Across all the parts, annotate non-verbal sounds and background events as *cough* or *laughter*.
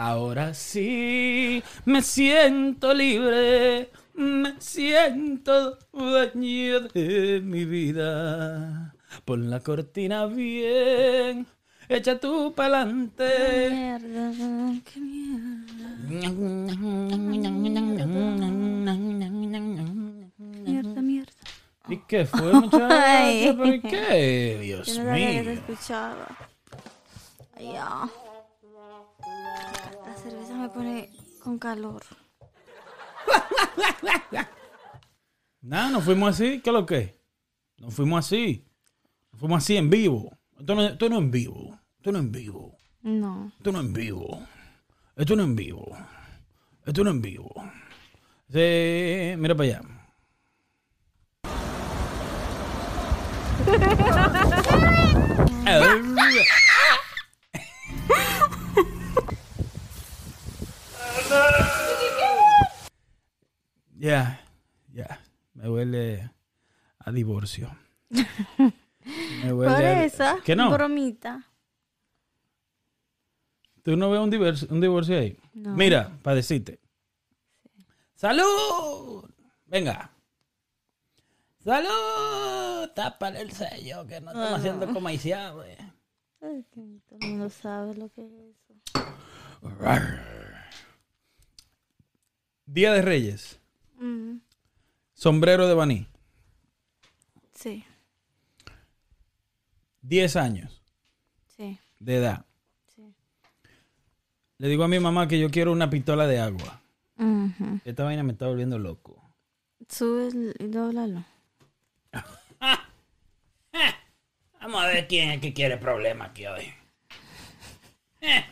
Ahora sí me siento libre, me siento dueño de mi vida. Pon la cortina bien, echa tú pa'lante. Mierda, qué mierda. Mierda, mierda. ¿Y qué fue, muchacha? *laughs* Ay. ¿Pero y qué? Dios Yo no sabía que te mío. escuchaba. Ay, ya. Me pone con calor. Nada, nos fuimos así. ¿Qué es lo que? Nos fuimos así. Nos fuimos así en vivo. Esto no, esto no es en vivo. Esto no es en vivo. No. Esto no es en vivo. Esto no es en vivo. Esto no es en vivo. Sí, mira para allá. *laughs* Ya, ya. Me huele a divorcio. *laughs* Me huele Por a- esa ¿Qué no? bromita. ¿Tú no ves un divorcio, un divorcio ahí? No. Mira, para decirte. ¡Salud! Venga. ¡Salud! Tápale el sello, que no estamos Ah. haciendo comercial. Ay, que todo el mundo sabe lo que es eso. Día de Reyes. Mm, Sombrero de Baní. sí, 10 años sí, de edad. sí. Le digo a mi mamá que yo quiero una pistola de agua. Ujú. Esta vaina me está volviendo loco. Sube y dóblalo. *laughs* Vamos a ver quién es el que quiere problemas aquí hoy. *laughs*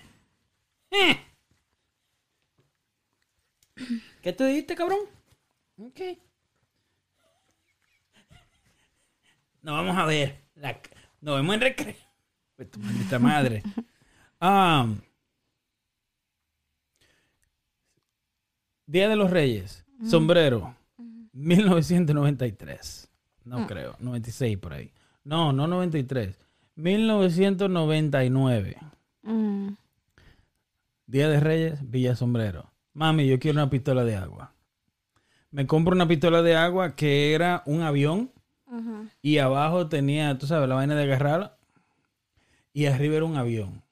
*laughs* ¿Qué tú dijiste, cabrón? Ok. Nos vamos a ver. La- nos vemos en recreo. Pues tu maldita madre. Ah, *laughs* Día de los Reyes. Sombrero. 1993. No creo. 96 por ahí. No, no 93. 1999. Mm, Día de Reyes, Villa Sombrero. Mami, yo quiero una pistola de agua. Me compro una pistola de agua que era un avión y abajo tenía, tú sabes, la vaina de agarrarla y arriba era un avión.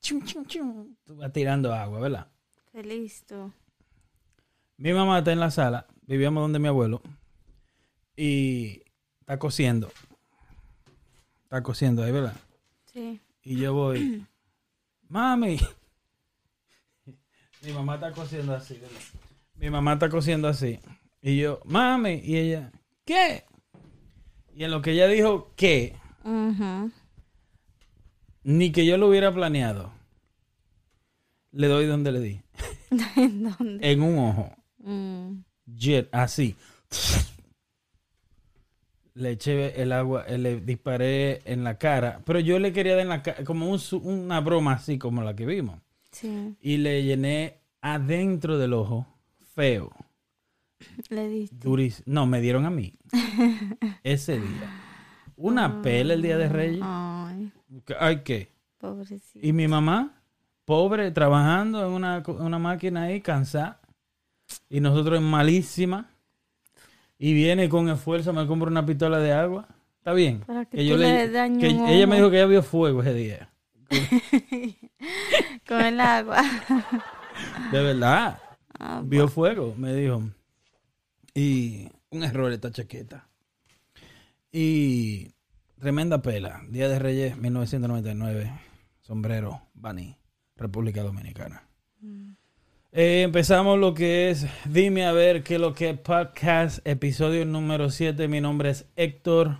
Chum, chum, chum. Tú vas tirando agua, ¿verdad? Qué listo. Mi mamá está en la sala, vivíamos donde mi abuelo, y está cosiendo. Está cosiendo ahí, ¿verdad? Sí. Y yo voy, *clears throat* mami. Mi mamá está cosiendo así, ¿verdad? Mi mamá está cosiendo así. Y yo, mami. Y ella, ¿qué? Y en lo que ella dijo, ¿qué? Ni que yo lo hubiera planeado. Le doy donde le di. *laughs* ¿En dónde? En un ojo. Mm. Jet, así. Le eché el agua, eh, le disparé en la cara. Pero yo le quería dar en la cara, como un una broma así como la que vimos. Sí, Y le llené adentro del ojo, feo, le diste. No, me dieron a mí. *laughs* Ese día. Una pela el día de Reyes. Ay, Ay, ¿qué? pobrecito. Y mi mamá, pobre, trabajando en una, una máquina ahí, cansada. Y nosotros en malísima. Y viene con esfuerzo, me compra una pistola de agua. Está bien. Para que yo le que un ella me dijo que ella vio fuego ese día. *laughs* Con el agua. *laughs* De verdad. Ah, Vio fuego, me dijo. Y un error esta chaqueta. Y tremenda pela. Día de Reyes 1999. Sombrero, Bani, República Dominicana. Eh, empezamos lo que es Dime a ver qué es lo que es podcast, episodio número 7. Mi nombre es Héctor.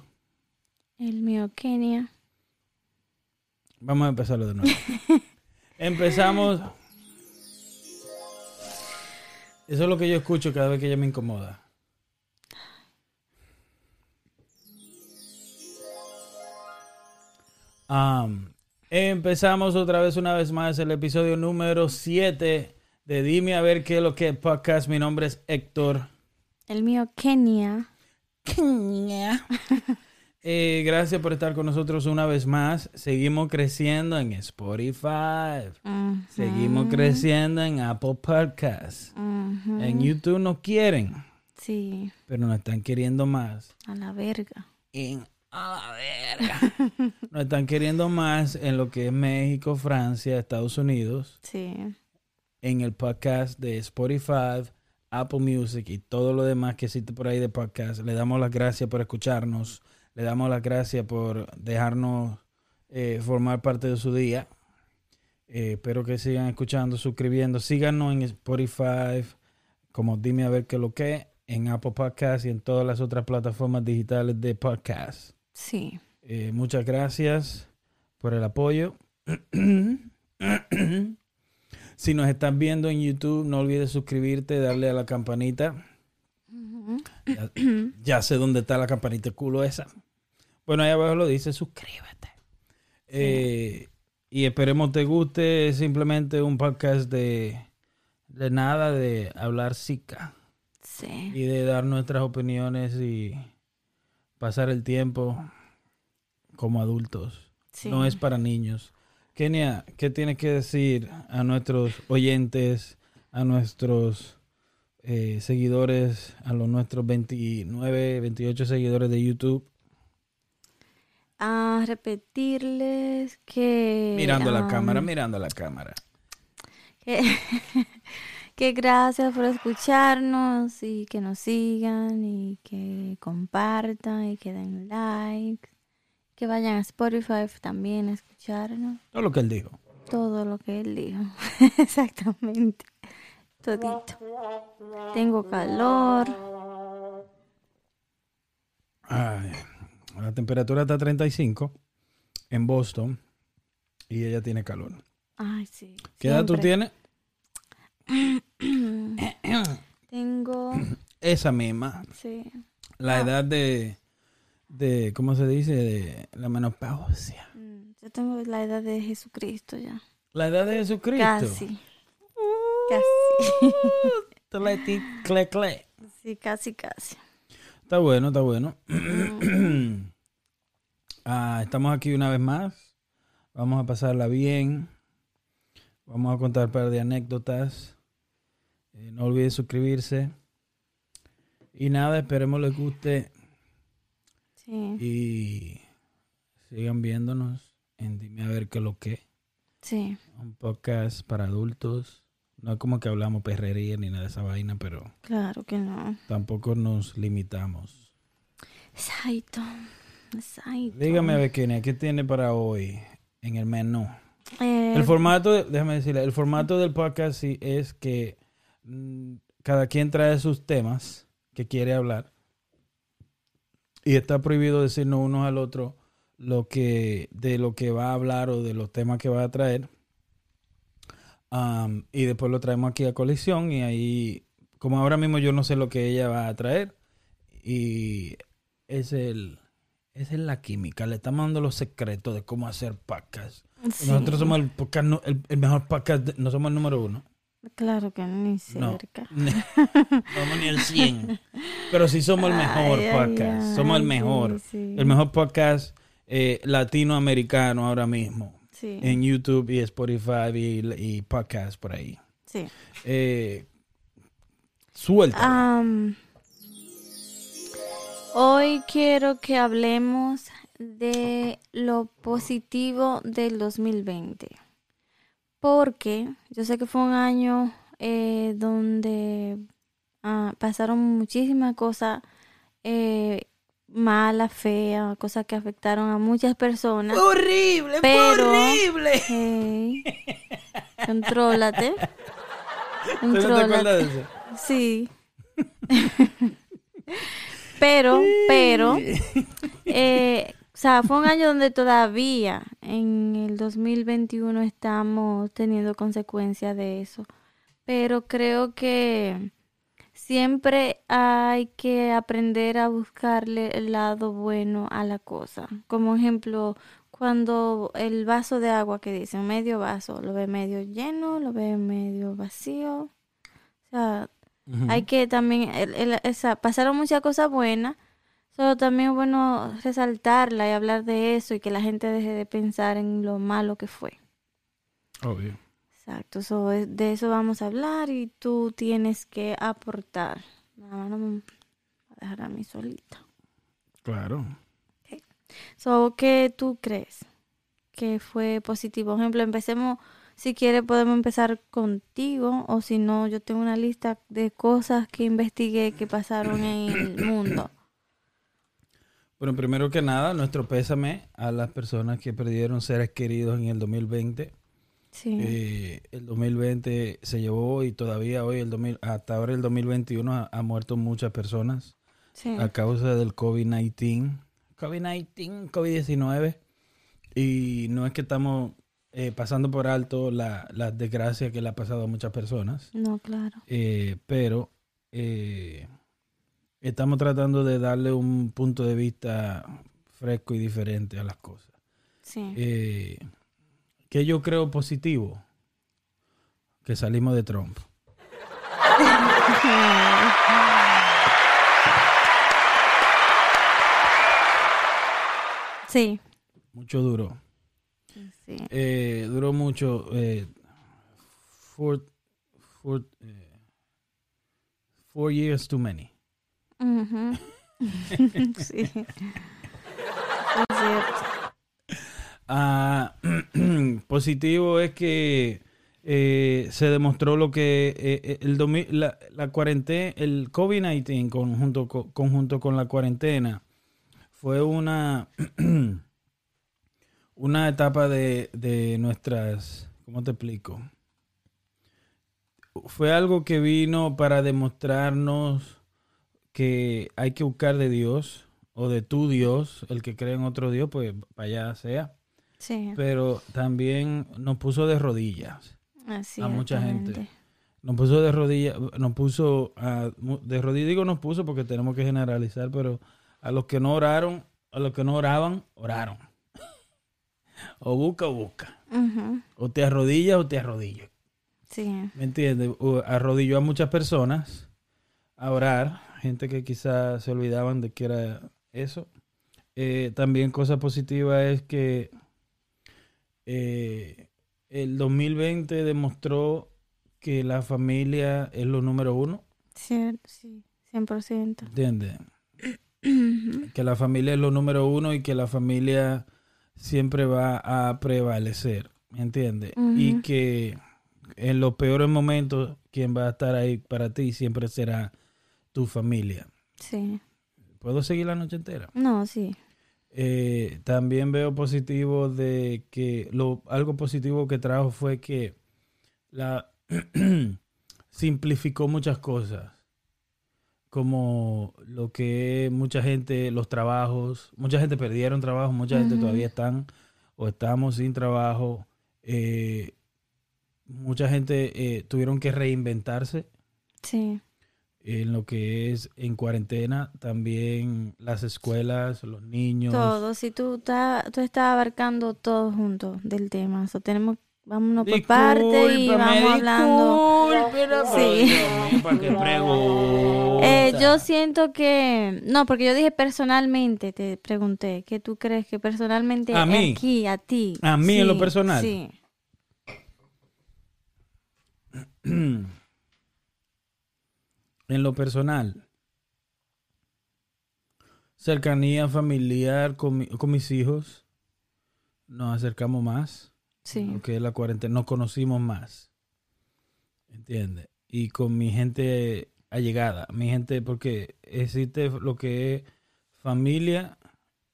el mío, Kenia. Vamos a empezarlo de nuevo. *laughs* Empezamos. Eso es lo que yo escucho cada vez que ella me incomoda. Am, empezamos otra vez, una vez más, el episodio número 7 de Dime a ver qué es lo que es podcast. Mi nombre es Héctor. El mío, Kenia. *laughs* Eh, gracias por estar con nosotros una vez más. Seguimos creciendo en Spotify. Seguimos creciendo en Apple Podcasts. En YouTube nos quieren, Sí, pero nos están queriendo más. a la verga. En a la verga. *laughs* Nos están queriendo más en lo que es México, Francia, Estados Unidos. Sí. en el podcast de Spotify, Apple Music y todo lo demás que existe por ahí de podcast. Le damos las gracias por escucharnos. Le damos las gracias por dejarnos eh, formar parte de su día. Eh, espero que sigan escuchando, suscribiendo. Síganos en Spotify, como dime a ver qué lo que, en Apple Podcast y en todas las otras plataformas digitales de podcast. Sí. Eh, muchas gracias por el apoyo. *clears throat* si nos están viendo en YouTube, no olvides suscribirte, darle a la campanita. Ya, ya sé dónde está la campanita culo esa. Bueno, ahí abajo lo dice, suscríbete. Eh, y esperemos te guste. Es simplemente un podcast de, de nada, de hablar sica Sí. y de dar nuestras opiniones y pasar el tiempo como adultos. Sí. No es para niños. Kenia, ¿qué tienes que decir a nuestros oyentes, a nuestros eh, seguidores, a los nuestros 29, 28 seguidores de YouTube? A repetirles que... Mirando la cámara, mirando la cámara. Que, *laughs* que gracias por escucharnos y que nos sigan y que compartan y que den like. Que vayan a Spotify también a escucharnos. Todo lo que él dijo. Todo lo que él dijo. *laughs* Exactamente. Todito. Tengo calor. Ay, la temperatura está a 35 en Boston y ella tiene calor. Ay, sí. ¿Qué edad tú siempre. tienes? *coughs* Tengo, Esa misma. sí. La Ah. edad de, de, ¿cómo se dice? De la menopausia. Mm, Yo tengo la edad de Jesucristo ya. La edad de Jesucristo. Casi. Casi. *laughs* Cle, cle. Sí, casi, casi. Está bueno, está bueno. *clears throat* Ah, estamos aquí una vez más. Vamos a pasarla bien. Vamos a contar un par de anécdotas. Eh, no olviden suscribirse. Y nada, esperemos les guste Sí. y sigan viéndonos en Dime a ver qué lo que. Sí. Un podcast para adultos. No es como que hablamos perrería ni nada de esa vaina, pero Claro que no. tampoco nos limitamos. Exacto. Exacto. Dígame, Bequenia, ¿qué tiene para hoy en el menú? Eh, El formato, déjame decirle, el formato del podcast sí es que mm, cada quien trae sus temas que quiere hablar y está prohibido decirnos unos al otro lo que de lo que va a hablar o de los temas que va a traer. Am, y después lo traemos aquí a colisión y ahí, como ahora mismo yo no sé lo que ella va a traer y es el esa es la química, le estamos dando los secretos de cómo hacer podcast. sí. Nosotros somos el, podcast el, el mejor podcast, no somos el número uno. Claro que ni No. cerca. *laughs* no somos ni el 100. *laughs* Pero sí somos el mejor Ay, ay, podcast. somos el mejor. sí. El mejor podcast eh, latinoamericano ahora mismo. Sí. En YouTube y Spotify y, y podcast por ahí. sí. Eh, suelta. Hoy quiero que hablemos de lo positivo del 2020. Porque yo sé que fue un año eh, donde ah, pasaron muchísimas cosas eh, malas, feas, cosas que afectaron a muchas personas. horrible, pero- horrible. Hey, *laughs* contrólate. ¿Tú no te Contrólate. acuerdas de eso? Sí. pero, pero, *laughs* eh, o sea, fue un año donde todavía en el 2021 estamos teniendo consecuencias de eso. Pero creo que siempre hay que aprender a buscarle el lado bueno a la cosa. Como ejemplo, cuando el vaso de agua que dicen medio vaso, lo ve medio lleno, lo ve medio vacío. O sea, hay que también, el- el- esa, pasaron muchas cosas buenas, Solo también es bueno resaltarla y hablar de eso y que la gente deje de pensar en lo malo que fue. Obvio. Exacto, so, es- de eso vamos a hablar y tú tienes que aportar. Nada más no me voy a dejar a mí solita. Claro. So, ¿qué tú crees que fue positivo? Por ejemplo, empecemos, si quieres podemos empezar contigo o si no, yo tengo una lista de cosas que investigué que pasaron en el mundo. Bueno, primero que nada, nuestro pésame a las personas que perdieron seres queridos en el 2020. Sí, Eh, el 2020 se llevó y todavía hoy, el 2000, hasta ahora el 2021, ha, ha muerto muchas personas sí, a causa del COVID-19. COVID-19, COVID-19. Y no es que estamos eh, pasando por alto la, la desgracia que le ha pasado a muchas personas, no, claro. eh, pero eh, estamos tratando de darle un punto de vista fresco y diferente a las cosas. Sí, que yo creo positivo que salimos de Trump. *laughs* sí, Mucho duró. sí, Eh, duró mucho. Eh, four, four, eh, four years too many. *laughs* Sí. *laughs* Es cierto. Ah, *clears throat* positivo es que eh, se demostró lo que eh, eh, el la, cuarentena, el COVID-19 conjunto, co- conjunto con la cuarentena fue una *clears throat* una etapa de, de nuestras, ¿cómo te explico? Fue algo que vino para demostrarnos que hay que buscar de Dios o de tu Dios, el que cree en otro Dios, pues allá sea Sí, pero también nos puso de rodillas. así a mucha gente. Nos puso de rodillas, nos puso a- de rodillas, digo nos puso porque tenemos que generalizar, pero a los que no oraron, a los que no oraban, oraron. *laughs* o busca o busca. O te arrodillas o te arrodillas. Sí, ¿Me entiendes? Arrodilló a muchas personas a orar, gente que quizás se olvidaban de que era eso. Eh, también cosa positiva es que eh, el 2020 demostró que la familia es lo número uno, sí, sí, 100%. ¿entiendes? Que la familia es lo número uno y que la familia siempre va a prevalecer, ¿me entiendes? Y que en los peores momentos quien va a estar ahí para ti siempre será tu familia. Sí, ¿Puedo seguir la noche entera? no, sí, Eh, también veo positivo de que lo algo positivo que trajo fue que la *clears throat* simplificó muchas cosas como lo que mucha gente los trabajos mucha gente perdieron trabajo mucha gente todavía están o estamos sin trabajo eh, mucha gente eh, tuvieron que reinventarse. Sí, en lo que es en cuarentena también las escuelas los niños todo. Si tú, estás tú estás abarcando todo junto del tema, so, tenemos, vámonos por parte y vamos hablando. Sí. *laughs* Eh, yo siento que, no, porque yo dije personalmente, te pregunté, que tú crees que personalmente A mí. aquí, a ti. A mí en lo personal. Sí, *clears throat* en lo personal, cercanía familiar con, mi- con mis hijos, nos acercamos más. sí, Lo que es la cuarentena, nos conocimos más. ¿Entiendes? Y con mi gente allegada, mi gente, porque existe lo que es familia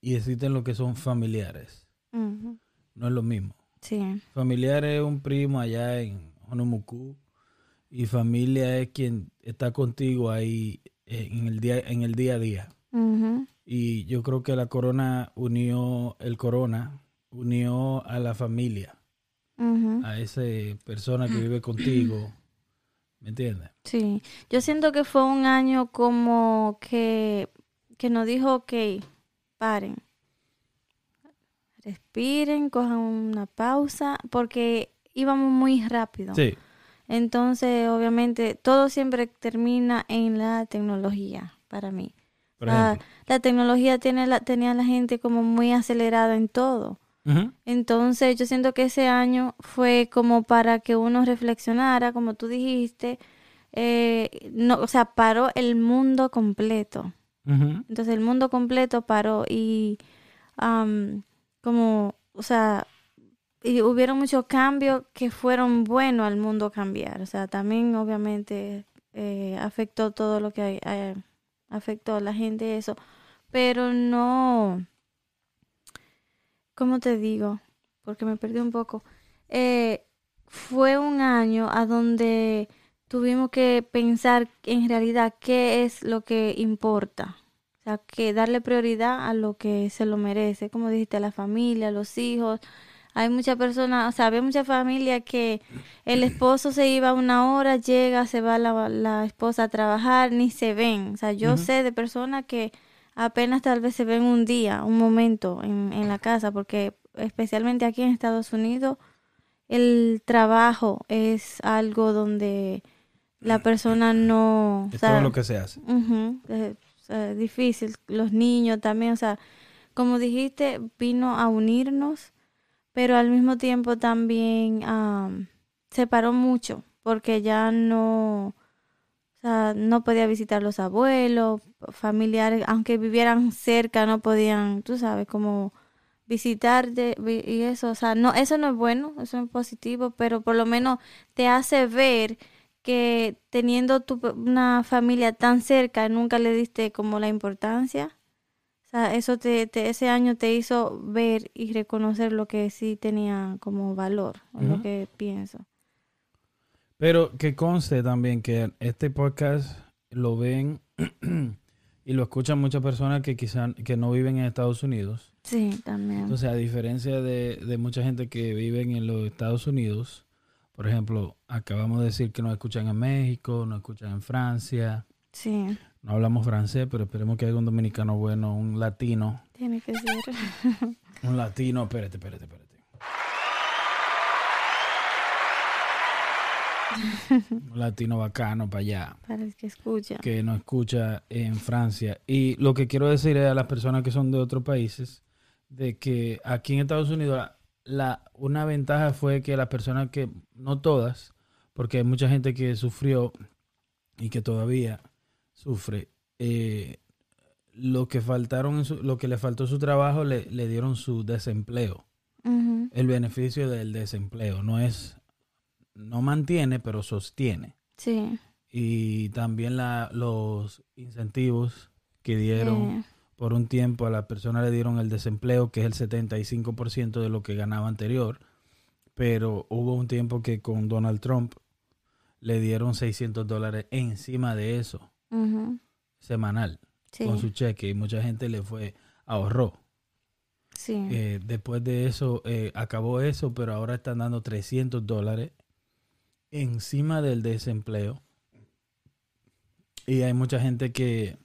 y existen lo que son familiares. No es lo mismo. sí, Familiar es un primo allá en Honumucú y familia es quien está contigo ahí en el día, en el día a día. Y yo creo que la corona unió, el corona unió a la familia, a esa persona que vive contigo. ¿Me entiendes? Sí, yo siento que fue un año como que, que nos dijo, ok, paren, respiren, cojan una pausa, porque íbamos muy rápido. Sí, Entonces, obviamente, todo siempre termina en la tecnología, para mí. Por La, tecnología tiene la, tenía a la gente como muy acelerada en todo. Entonces yo siento que ese año fue como para que uno reflexionara, como tú dijiste, eh, no, o sea, paró el mundo completo. Entonces el mundo completo paró y como, o sea, y hubieron muchos cambios que fueron buenos al mundo cambiar. O sea, también obviamente eh, afectó todo lo que eh, afectó a la gente eso, pero no, ¿cómo te digo? Porque me perdí un poco. Eh, fue un año a donde tuvimos que pensar en realidad qué es lo que importa. O sea, que darle prioridad a lo que se lo merece, como dijiste, a la familia, a los hijos. Hay muchas personas, o sea, había mucha familia que el esposo se iba una hora, llega, se va la, la esposa a trabajar, ni se ven. O sea, yo sé de personas que apenas tal vez se ven un día, un momento en, en la casa, porque especialmente aquí en Estados Unidos, el trabajo es algo donde la persona no... o Es sea, todo lo que se hace. Es difícil. Los niños también, o sea, como dijiste, vino a unirnos, pero al mismo tiempo también am, separó mucho, porque ya no, o sea, no podía visitar los abuelos, familiares, aunque vivieran cerca, no podían, tú sabes, como visitarte vi- y eso, o sea, no, eso no es bueno, eso no es positivo, pero por lo menos te hace ver que teniendo tu, una familia tan cerca nunca le diste como la importancia. Sea, eso te, te- ese año te hizo ver y reconocer lo que sí tenía como valor, o lo que pienso. Pero que conste también que este podcast lo ven *clears throat* y lo escuchan muchas personas que quizás que no viven en Estados Unidos. Sí, también. Entonces, a diferencia de, de mucha gente que vive en los Estados Unidos, por ejemplo, acabamos de decir que nos escuchan en México, nos escuchan en Francia. Sí, No hablamos francés, pero esperemos que haya un dominicano bueno, un latino. tiene que ser. *laughs* Un latino, espérate, espérate, espérate. Un latino bacano para allá, para el que escucha. que nos escucha en Francia. Y lo que quiero decir es a las personas que son de otros países, de que aquí en Estados Unidos la, la- una ventaja fue que las personas que, no todas, porque hay mucha gente que sufrió y que todavía sufre, eh, lo que faltaron, en su- lo que le faltó su trabajo le, le dieron su desempleo. El beneficio del desempleo no es, no mantiene, pero sostiene. Sí. Y también la, los incentivos que dieron por un tiempo a las personas le dieron el desempleo, que es el 75% de lo que ganaba anterior. Pero hubo un tiempo que con Donald Trump le dieron 600 dólares encima de eso, semanal, Sí, con su cheque. Y mucha gente le fue, ahorró. sí. Eh, después de eso, eh, acabó eso, pero ahora están dando 300 dólares encima del desempleo. Y hay mucha gente que,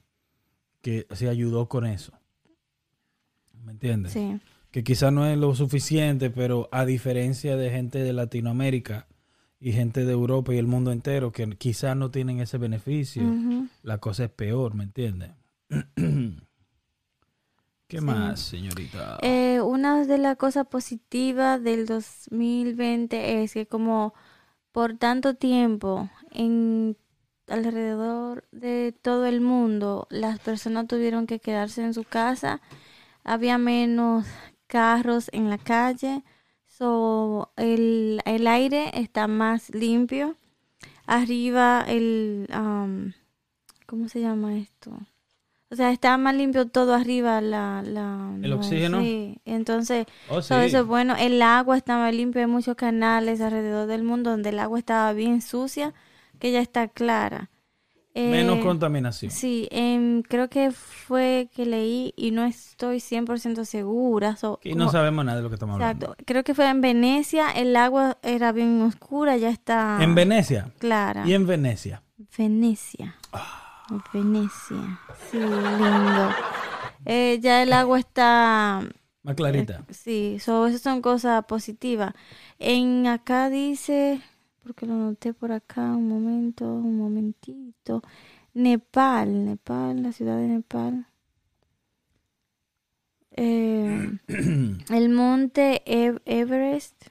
que se ayudó con eso. ¿Me entiendes? sí. Que quizás no es lo suficiente, pero a diferencia de gente de Latinoamérica y gente de Europa y el mundo entero que quizás no tienen ese beneficio, la cosa es peor, ¿me entiendes? *clears throat* ¿Qué Sí. más, señorita? Eh, una de las cosas positivas del 2020 es que como por tanto tiempo en alrededor de todo el mundo las personas tuvieron que quedarse en su casa, había menos carros en la calle, so, el, el aire está más limpio. Arriba el, am, ¿cómo se llama esto? O sea, está más limpio todo arriba la, la ¿El no, oxígeno? Sí, entonces Oh, sí. todo eso es bueno. El agua está más limpia. Hay muchos canales alrededor del mundo donde el agua estaba bien sucia, que ya está clara. Menos Eh, contaminación. Sí, em, creo que fue que leí y no estoy 100% segura. so- como- no sabemos nada de lo que estamos hablando. Exacto. Creo que fue en Venecia, el agua era bien oscura, ya está En Venecia. clara. Y en Venecia. Venecia. Venecia. Sí, lindo. Eh, ya el agua está Más clarita. eh, Sí, so, esas son cosas positivas. En acá dice, porque lo noté por acá, un momento, un momentito. Nepal, Nepal, la ciudad de Nepal. Eh, *clears throat* el monte Ev- Everest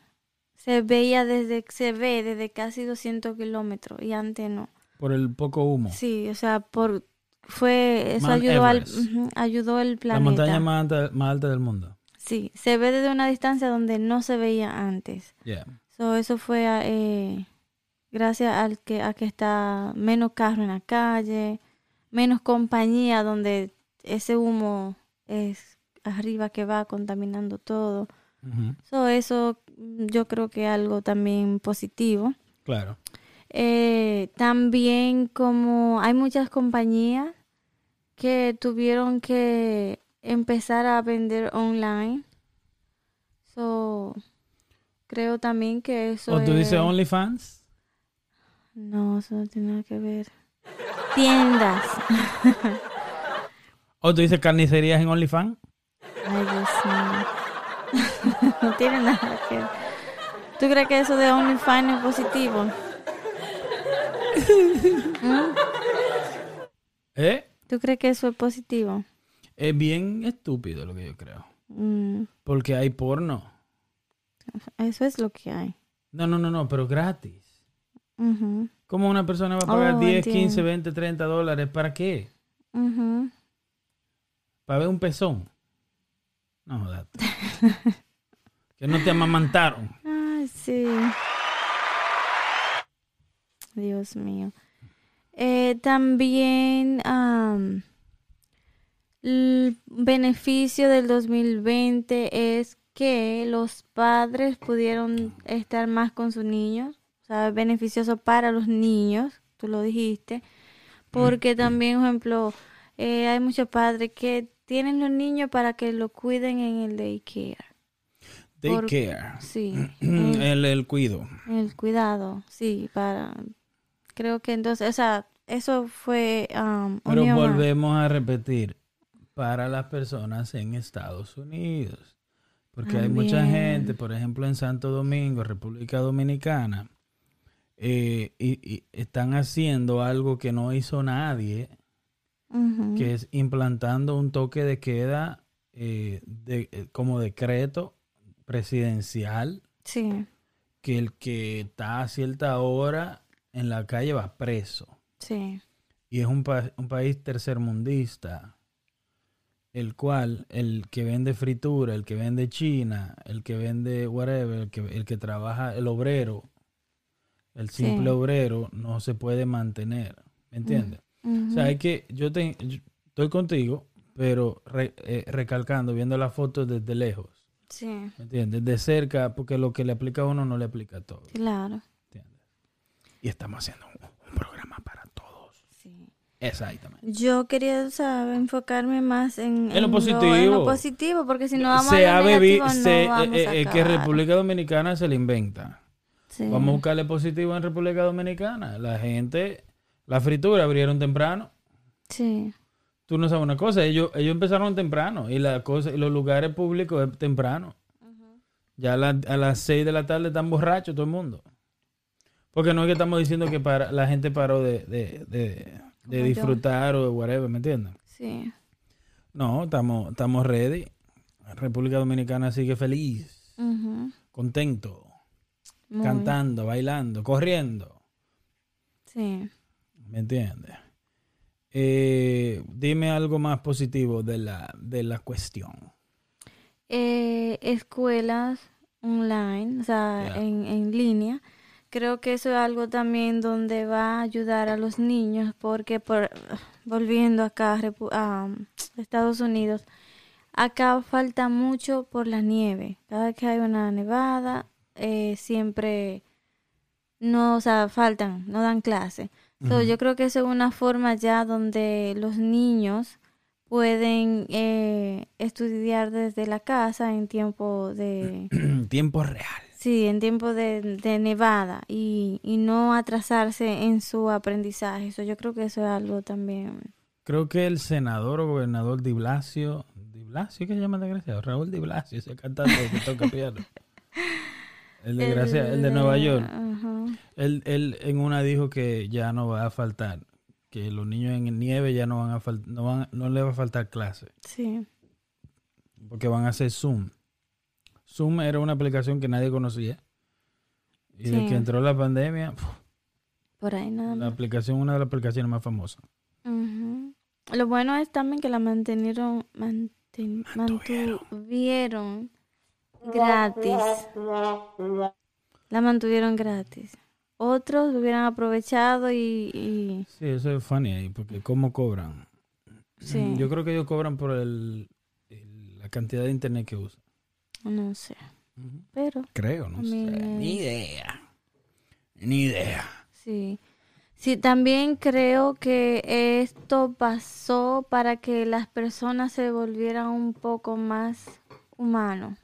se veía desde, se ve desde casi 200 kilómetros y antes no. Por el poco humo. Sí, o sea, por fue eso ayudó al ayudó el la planeta. montaña más alta, más alta del mundo. Sí, se ve desde una distancia donde no se veía antes. Yeah. So, eso fue eh, gracias al que a que está menos carro en la calle, menos compañía donde ese humo es arriba que va contaminando todo. So, eso mm, yo creo que algo también positivo. Claro. Eh, también como hay muchas compañías que tuvieron que empezar a vender online. So, creo también que eso ¿O tú dices es- OnlyFans? No, eso no tiene nada que ver. Tiendas. *laughs* ¿O tú dices carnicerías en OnlyFans? Ay, Dios mío. *laughs* no tiene nada que ver. ¿Tú crees que eso de OnlyFans es positivo? *laughs* ¿Eh? ¿Tú crees que eso es positivo? Es bien estúpido lo que yo creo. Mm, Porque hay porno. Eso es lo que hay. No, no, no, no, pero gratis. Ujú, ¿Cómo una persona va a pagar Oh, 10, entiendo. 15, 20, 30 dólares? ¿Para qué? ujú. ¿Para ver un pezón? No, jodas. *laughs* que no te amamantaron. Ay, sí. Dios mío. Eh, también am, el beneficio del 2020 es que los padres pudieron estar más con sus niños. O sea, es beneficioso para los niños, tú lo dijiste. Porque también, por ejemplo, eh, hay muchos padres que tienen los niños para que lo cuiden en el daycare. Daycare. Sí. *clears throat* el, el cuido. El cuidado, sí, para... Creo que entonces, o sea, eso fue... um, Pero volvemos a repetir. Para las personas en Estados Unidos. Porque hay mucha gente, por ejemplo, en Santo Domingo, República Dominicana, eh, y, y están haciendo algo que no hizo nadie, que es implantando un toque de queda eh, de, eh, como decreto presidencial, Sí, que el que está a cierta hora en la calle va preso. sí, Y es un, pa- un país tercermundista, el cual el que vende fritura, el que vende china, el que vende whatever, el que, el que trabaja, el obrero, el Sí. simple obrero, no se puede mantener. ¿Me entiendes? O sea, hay que, yo, te, yo estoy contigo, pero re- eh, recalcando, viendo las fotos desde lejos. sí, ¿Me entiendes? De cerca, porque lo que le aplica a uno no le aplica a todos. claro, ¿Entiendes? Y estamos haciendo un, un programa para todos. sí. Exactamente. Yo quería, o sea, enfocarme más en, En lo positivo. en lo positivo, porque si no vamos se a lo negativo, no se- vamos eh, a eh, que. República Dominicana se le inventa. Sí. Vamos a buscarle positivo en República Dominicana. La gente, la fritura abrieron temprano. Sí, Tú no sabes una cosa, ellos, ellos empezaron temprano y la cosa, y los lugares públicos es temprano. Ya a, la- a las 6 de la tarde están borrachos todo el mundo. Porque no es que estamos diciendo que para, la gente paró de, de, de- de disfrutar o de whatever, ¿me entiendes? sí, No, estamos, estamos ready. República Dominicana sigue feliz, contento, muy, cantando, bailando, corriendo. Sí. ¿Me entiendes? Eh, dime algo más positivo de la, de la cuestión. eh, escuelas online, o sea, en, en línea. Creo que eso es algo también donde va a ayudar a los niños, porque por volviendo acá a, um, Estados Unidos, acá falta mucho por la nieve. Cada que hay una nevada, eh, siempre no, o sea, faltan, no dan clase. So, Ujú. Yo creo que eso es una forma ya donde los niños pueden eh, estudiar desde la casa en tiempo de, *clears throat* Tiempo real. Sí, en tiempo de, de nevada y, y no atrasarse en su aprendizaje. Eso yo creo que eso es algo también. Creo que el senador o gobernador Di Blasio, Di Blasio, ¿qué se llama el desgraciado? Raúl Di Blasio, ese cantante que toca piano. *laughs* El desgraciado, el de Nueva York. Él, él en una dijo que ya no va a faltar que los niños en nieve ya no van a no van, no les va a faltar clase, Sí. porque van a hacer Zoom. Zoom era una aplicación que nadie conocía. Y Sí. desde que entró la pandemia, Por ahí nada la aplicación, una de las aplicaciones más famosas. Ujú. Lo bueno es también que la mantenieron, manten- Mantuvieron. mantuvieron gratis. La mantuvieron gratis. Otros hubieran aprovechado y, y- Sí, eso es funny ahí, porque ¿cómo cobran? Sí. Yo creo que ellos cobran por el, el- la cantidad de internet que usan. No sé. Pero Creo, no sé. Ni idea. Ni idea. sí. Sí, también creo que esto pasó para que las personas se volvieran un poco más humanos.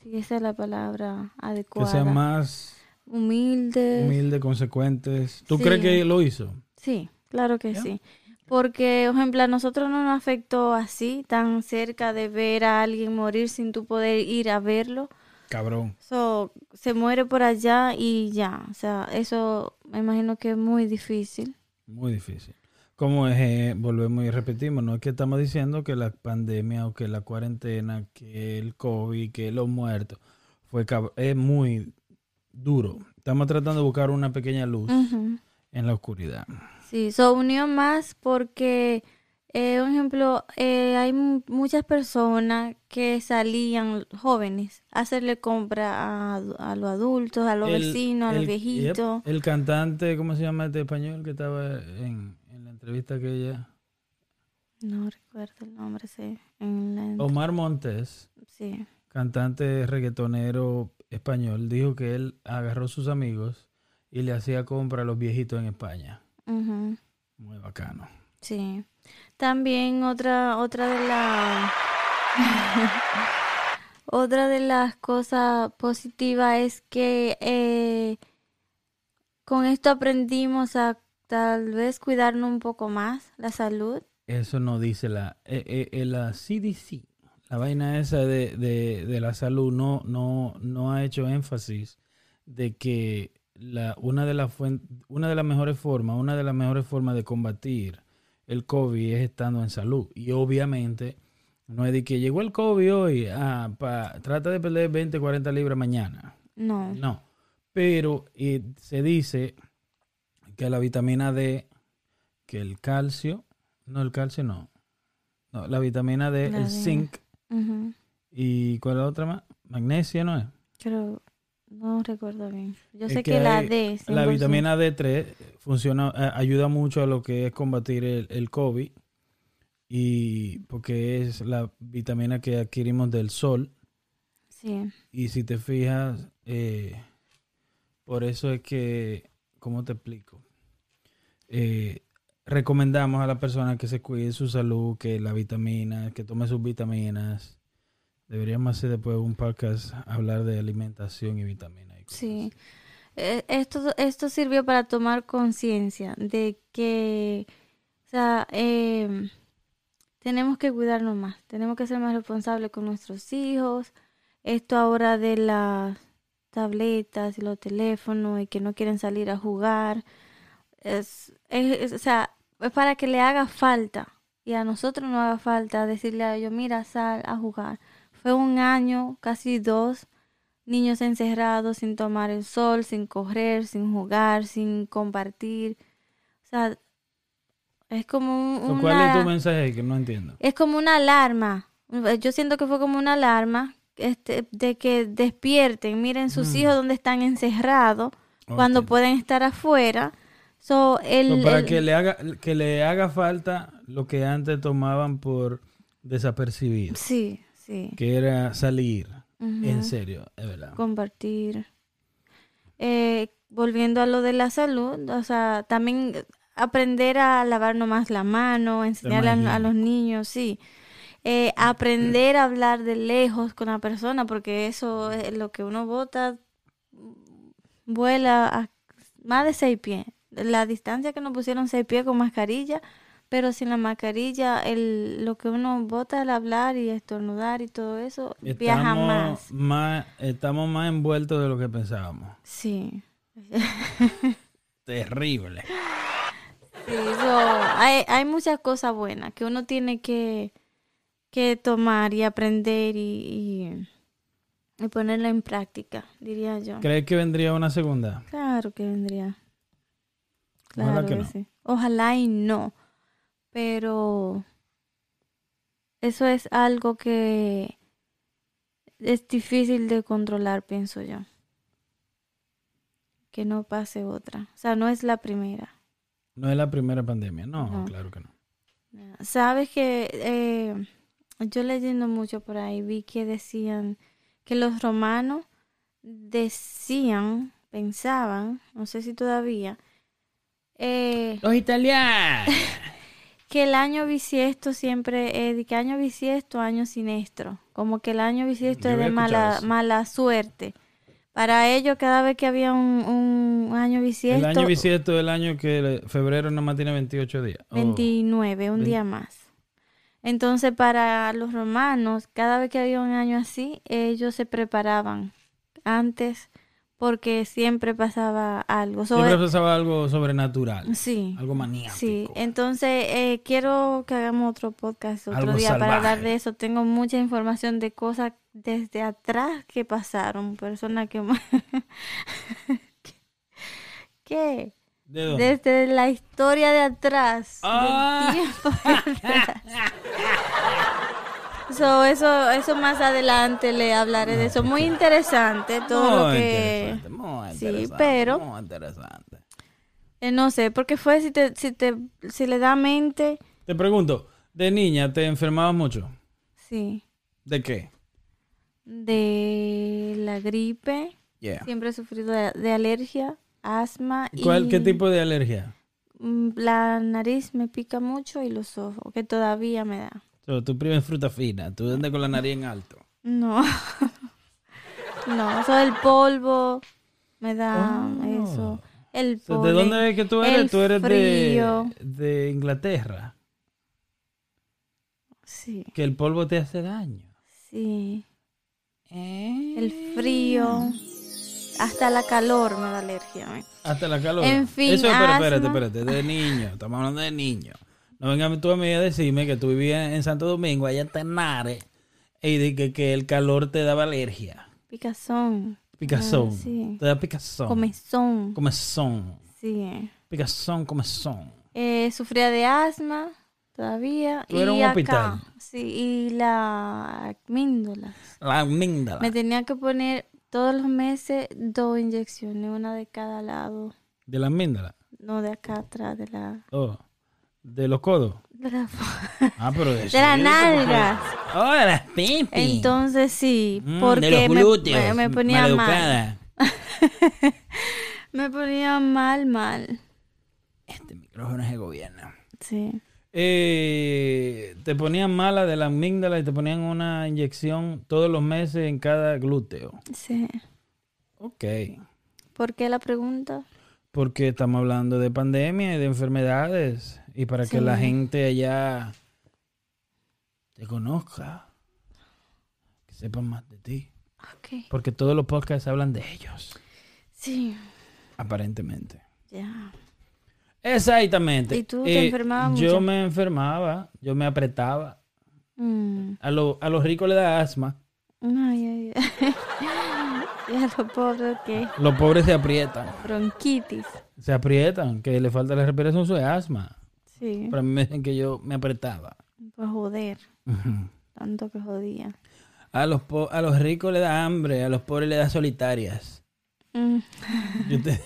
Sí, esa es la palabra Que adecuada. sean más Humildes. humildes, consecuentes. ¿Tú Sí. crees que lo hizo? Sí, claro que ¿Ya? sí. Porque, por ejemplo, a nosotros no nos afectó así, tan cerca de ver a alguien morir sin tú poder ir a verlo. Cabrón. So, se muere por allá y ya. O sea, eso me imagino que es muy difícil. Muy difícil. Como es, eh, volvemos y repetimos, no es que estamos diciendo que la pandemia o que la cuarentena, que el COVID, que los muertos, fue es muy duro. Estamos tratando de buscar una pequeña luz en la oscuridad. Sí, so unió más porque, eh, un ejemplo, eh, hay mu- muchas personas que salían jóvenes a hacerle compra a, a los adultos, a los El- vecinos, a los viejitos. yep, el cantante, ¿cómo se llama este español que estaba en, en la entrevista que ella? No recuerdo el nombre, sí. En la- Omar Montes, sí. cantante reggaetonero español, dijo que él agarró a sus amigos y le hacía compra a los viejitos en España. Muy bacano. sí. También otra, otra de las *laughs* otra de las cosas positivas es que eh, con esto aprendimos a tal vez cuidarnos un poco más la salud. Eso no dice la, eh, eh, eh, la CDC. La vaina esa de, de, de la salud no, no, no ha hecho énfasis de que la, una, de las fuen- una de las mejores formas, una de las mejores formas de combatir el COVID es estando en salud. Y obviamente no es de que llegó el COVID hoy, ah, pa- trata de perder 20, 40 libras mañana. No. No, pero eh, se dice que la vitamina D, que el calcio, no el calcio no, no la vitamina D, La el D. zinc y ¿cuál es la otra más? Magnesia, ¿no es? Creo, no recuerdo bien. Yo Es sé que que, la hay- D. La 100%. vitamina D3 funciona, eh, ayuda mucho a lo que es combatir el, el COVID y porque es la vitamina que adquirimos del sol Sí. Y si te fijas, eh, por eso es que, ¿cómo te explico? Eh, recomendamos a la persona que se cuide su salud, que la vitamina, que tome sus vitaminas. Deberíamos hacer después un podcast hablar de alimentación y vitaminas. y cosas Sí. Eh, Esto, esto sirvió para tomar conciencia de que, o sea, em, tenemos que cuidarnos más, tenemos que ser más responsables con nuestros hijos. Esto ahora de las tabletas y los teléfonos y que no quieren salir a jugar, es, es- es- o sea, es para que le haga falta y a nosotros no haga falta decirle a ellos, mira, sal a jugar. Fue un año, casi dos, niños encerrados sin tomar el sol, sin correr, sin jugar, sin compartir. O sea, es como un- ¿Cuál es tu mensaje ahí? que no entiendo? es como una alarma. Yo siento que fue como una alarma este, de que despierten, miren sus Mm. hijos donde están encerrados, cuando pueden estar afuera. So, el, So, para el- que le haga que le haga falta lo que antes tomaban por desapercibido, Sí, sí. que era salir. En serio, es verdad. compartir. Eh, volviendo a lo de la salud, o sea, también aprender a lavarnos más la mano, enseñarle a, más a los niños, sí. Eh, aprender a hablar de lejos con la persona, porque eso es lo que uno bota, vuela a más de seis pies. La distancia que nos pusieron seis pies con mascarilla, pero sin la mascarilla, el, lo que uno bota al hablar y estornudar y todo eso, viaja más. más. Estamos más envueltos de lo que pensábamos. Sí. *laughs* Terrible. Sí, so, hay, hay muchas cosas buenas que uno tiene que, que tomar y aprender y, y, y ponerla en práctica, diría yo. ¿Crees que vendría una segunda? Claro que vendría. Ojalá Claro que que no. sí. Ojalá y no. Pero eso es algo que es difícil de controlar, pienso yo. Que no pase otra. O sea, no es la primera. No es la primera pandemia. No, No. claro que no. Sabes que eh, yo leyendo mucho por ahí vi que decían que los romanos decían, pensaban, no sé si todavía, eh, Los italianos. *laughs* que el año bisiesto siempre es de que año bisiesto, año siniestro. Como que el año bisiesto Yo es de mala, eso. mala suerte. Para ellos, cada vez que había un, un año el bisiesto, año bisiesto es el año que febrero nomás tiene 28 días. Oh. 29, un día más. Entonces, para los romanos, cada vez que había un año así, ellos se preparaban antes porque siempre pasaba algo. Siempre Sobre- pasaba algo sobrenatural. sí, Algo maníaco. sí. Entonces, eh, quiero que hagamos otro podcast otro Algo día para hablar de eso. Tengo mucha información de cosas desde atrás que pasaron, personas que... *laughs* ¿Qué? ¿De dónde? Desde la historia de atrás. del Ah. tiempo de atrás. *laughs* So, eso, eso más adelante le hablaré de eso. Muy interesante todo lo que... interesante, muy Sí, interesante, pero- Muy interesante. eh, no sé, porque fue si te, si te, si le da mente, Te pregunto, de niña te enfermabas mucho. sí, ¿De qué? de la gripe. Yeah. Siempre he sufrido de, de alergia, asma y ¿Cuál, ¿Qué tipo de alergia? mm, la nariz me pica mucho y los ojos, que todavía me da. So, tu prima es fruta fina, tú andas con la nariz en alto. No. *laughs* no, eso el polvo me da Oh. eso. El So, ¿De dónde es que tú eres? el Tú eres de, frío. de Inglaterra. Sí, Que el polvo te hace daño. sí. Eh. El frío. Hasta la calor me da alergia. ¿eh? Hasta la calor. En fin, Eso, espérate, espérate. De niño. Estamos hablando de niño. No vengas tú a mí a decirme que tú vivías en Santo Domingo, allá en Tenare, y de que, que el calor te daba alergia. Picazón. Picazón. Ah, sí. Te da picazón. Comezón. Comezón. Sí. eh. Picazón, comezón. Eh, sufría de asma todavía. Tú y eras un acá, hospital. Sí, y la amíndola. La amígdala. Me tenía que poner todos los meses dos inyecciones, una de cada lado. De la amígdala. No de acá atrás, de la... Oh. De los codos. De la, *laughs* Ah, pero de, de las nalgas. Oh, de las pimpis. Entonces sí, Mm, porque de los me- glúteos. me, me ponía mal. *laughs* Me ponía mal, mal. Este micrófono es el gobierno. Sí. Eh, te ponían mala de la amígdala y te ponían una inyección todos los meses en cada glúteo. Sí. Ok. ¿Por qué la pregunta? Porque estamos hablando de pandemia y de enfermedades. Y para que la gente allá te conozca. Que sepan más de ti. Porque todos los podcasts hablan de ellos. Sí, Aparentemente. ya. Exactamente. ¿Y tú te enfermabas Yo mucho? me enfermaba. Yo me apretaba. Mm. A, lo- a los ricos le da asma. Ay, ay, ay. *laughs* y a lo pobre que Los pobres se aprietan. bronquitis. Se aprietan. Que le falta la respiración, es asma. Sí, Para mí me dicen que yo me apretaba. pues joder, tanto que jodía. A los, po- a los ricos le da hambre, a los pobres le da solitarias. Mm. Yo, te-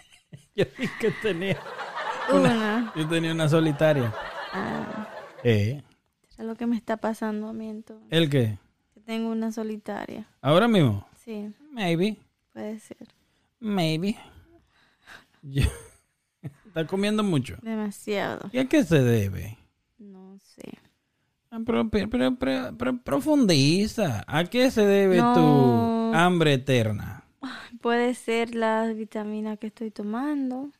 *laughs* yo que tenía, *laughs* Una. yo tenía una solitaria. Ah, ¿Eh? es lo que me está pasando a mí entonces. ¿El qué? Que tengo una solitaria. ¿Ahora mismo? Sí, Maybe. puede ser. Maybe. Yo- Está comiendo mucho. Demasiado. ¿Y a qué se debe? No sé. Ah, Pero, pero, pero- pero- profundiza. ¿A qué se debe No. tu hambre eterna? Puede ser las vitaminas que estoy tomando.